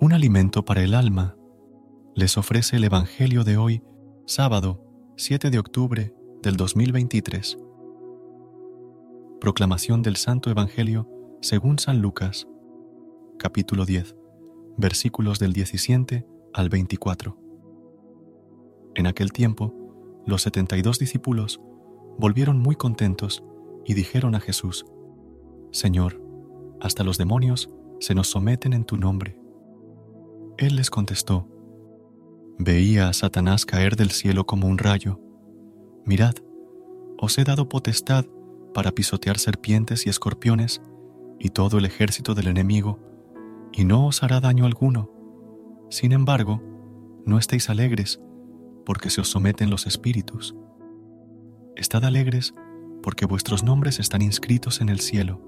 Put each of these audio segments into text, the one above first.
Un alimento para el alma, les ofrece el Evangelio de hoy, sábado 7 de octubre del 2023. Proclamación del Santo Evangelio según San Lucas, capítulo 10, versículos del 17 al 24. En aquel tiempo, los setenta y dos discípulos volvieron muy contentos y dijeron a Jesús, Señor, hasta los demonios se nos someten en tu nombre. Él les contestó, Veía a Satanás caer del cielo como un rayo. Mirad, os he dado potestad para pisotear serpientes y escorpiones y todo el ejército del enemigo, y no os hará daño alguno. Sin embargo, no estéis alegres, porque se os someten los espíritus. Estad alegres, porque vuestros nombres están inscritos en el cielo.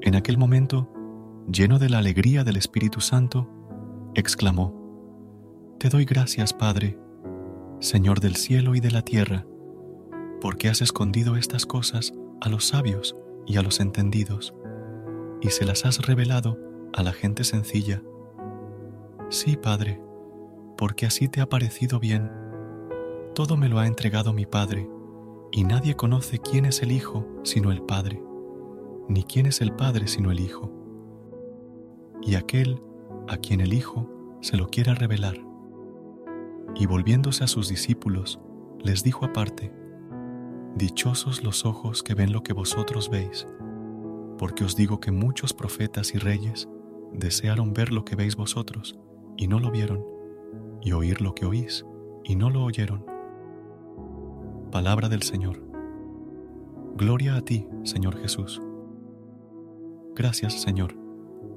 En aquel momento, lleno de la alegría del Espíritu Santo, exclamó, Te doy gracias, Padre, Señor del cielo y de la tierra, porque has escondido estas cosas a los sabios y a los entendidos, y se las has revelado a la gente sencilla. Sí, Padre, porque así te ha parecido bien. Todo me lo ha entregado mi Padre, y nadie conoce quién es el Hijo sino el Padre, ni quién es el Padre sino el Hijo. Y aquel a quien el Hijo se lo quiera revelar. Y volviéndose a sus discípulos, les dijo aparte, Dichosos los ojos que ven lo que vosotros veis, porque os digo que muchos profetas y reyes desearon ver lo que veis vosotros, y no lo vieron, y oír lo que oís, y no lo oyeron. Palabra del Señor. Gloria a ti, Señor Jesús. Gracias, Señor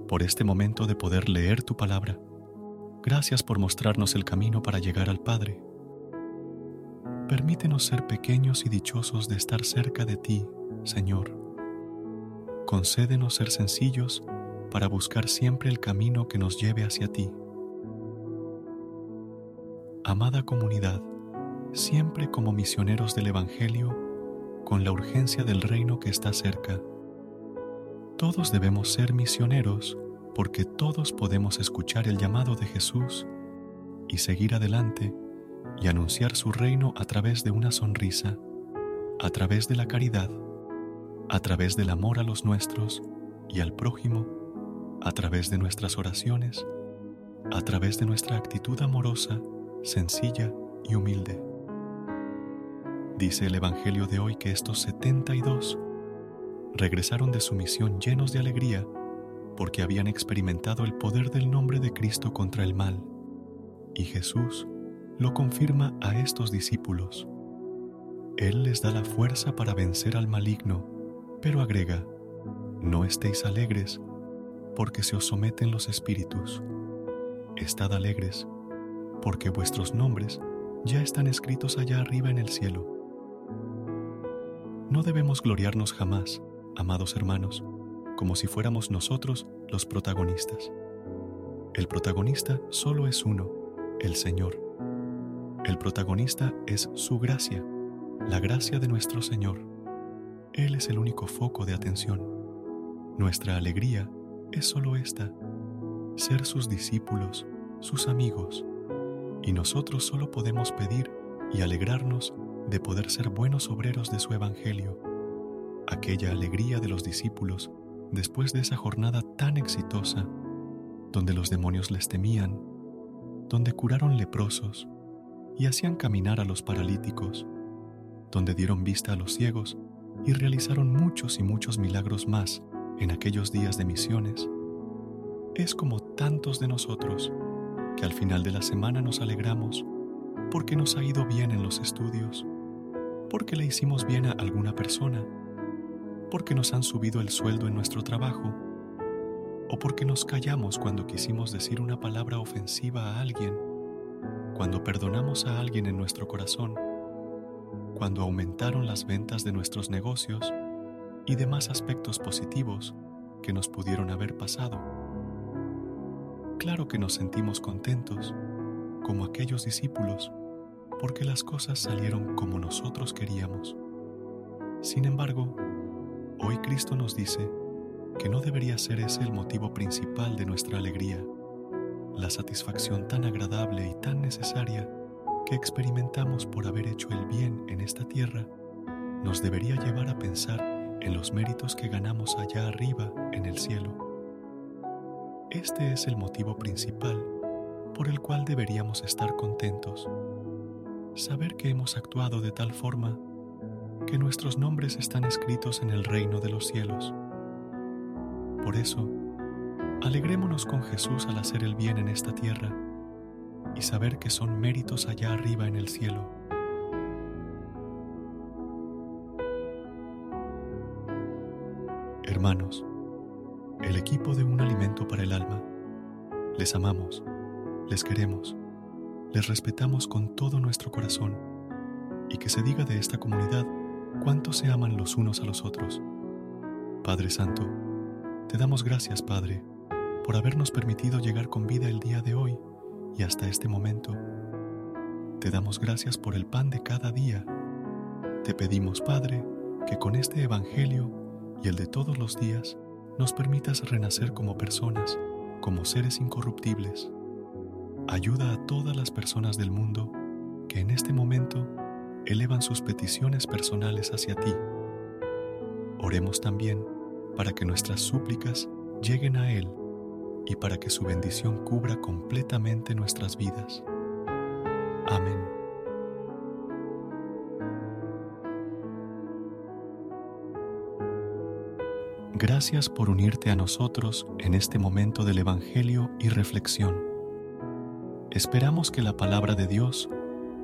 por este momento de poder leer tu palabra. Gracias por mostrarnos el camino para llegar al Padre. Permítenos ser pequeños y dichosos de estar cerca de ti, Señor. Concédenos ser sencillos para buscar siempre el camino que nos lleve hacia ti. Amada comunidad, siempre como misioneros del Evangelio, con la urgencia del reino que está cerca todos debemos ser misioneros porque todos podemos escuchar el llamado de Jesús y seguir adelante y anunciar su reino a través de una sonrisa, a través de la caridad, a través del amor a los nuestros y al prójimo, a través de nuestras oraciones, a través de nuestra actitud amorosa, sencilla y humilde. Dice el Evangelio de hoy que estos 72 regresaron de su misión llenos de alegría porque habían experimentado el poder del nombre de Cristo contra el mal. Y Jesús lo confirma a estos discípulos. Él les da la fuerza para vencer al maligno, pero agrega, no estéis alegres, porque se os someten los espíritus. Estad alegres, porque vuestros nombres ya están escritos allá arriba en el cielo. No debemos gloriarnos jamás amados hermanos, como si fuéramos nosotros los protagonistas. El protagonista solo es uno, el Señor. El protagonista es su gracia, la gracia de nuestro Señor. Él es el único foco de atención. Nuestra alegría es solo esta, ser sus discípulos, sus amigos, y nosotros solo podemos pedir y alegrarnos de poder ser buenos obreros de su Evangelio, aquella alegría de los discípulos después de esa jornada tan exitosa, donde los demonios les temían, donde curaron leprosos y hacían caminar a los paralíticos, donde dieron vista a los ciegos y realizaron muchos y muchos milagros más en aquellos días de misiones, es como tantos de nosotros que al final de la semana nos alegramos porque nos ha ido bien en los estudios, porque le hicimos bien a alguna persona, porque nos han subido el sueldo en nuestro trabajo, o porque nos callamos cuando quisimos decir una palabra ofensiva a alguien, cuando perdonamos a alguien en nuestro corazón, cuando aumentaron las ventas de nuestros negocios y demás aspectos positivos que nos pudieron haber pasado. Claro que nos sentimos contentos, como aquellos discípulos, porque las cosas salieron como nosotros queríamos. Sin embargo, hoy Cristo nos dice que no debería ser ese el motivo principal de nuestra alegría, la satisfacción tan agradable y tan necesaria que experimentamos por haber hecho el bien en esta tierra, nos debería llevar a pensar en los méritos que ganamos allá arriba en el cielo. Este es el motivo principal por el cual deberíamos estar contentos saber que hemos actuado de tal forma que nuestros nombres están escritos en el reino de los cielos. Por eso, alegrémonos con Jesús al hacer el bien en esta tierra y saber que son méritos allá arriba en el cielo. Hermanos, el equipo de un alimento para el alma, les amamos, les queremos les respetamos con todo nuestro corazón y que se diga de esta comunidad cuánto se aman los unos a los otros. Padre Santo, te damos gracias, Padre, por habernos permitido llegar con vida el día de hoy y hasta este momento. Te damos gracias por el pan de cada día. Te pedimos, Padre, que con este Evangelio y el de todos los días nos permitas renacer como personas, como seres incorruptibles ayuda a todas las personas del mundo que en este momento elevan sus peticiones personales hacia ti. Oremos también para que nuestras súplicas lleguen a Él y para que su bendición cubra completamente nuestras vidas. Amén. Gracias por unirte a nosotros en este momento del Evangelio y reflexión. Esperamos que la palabra de Dios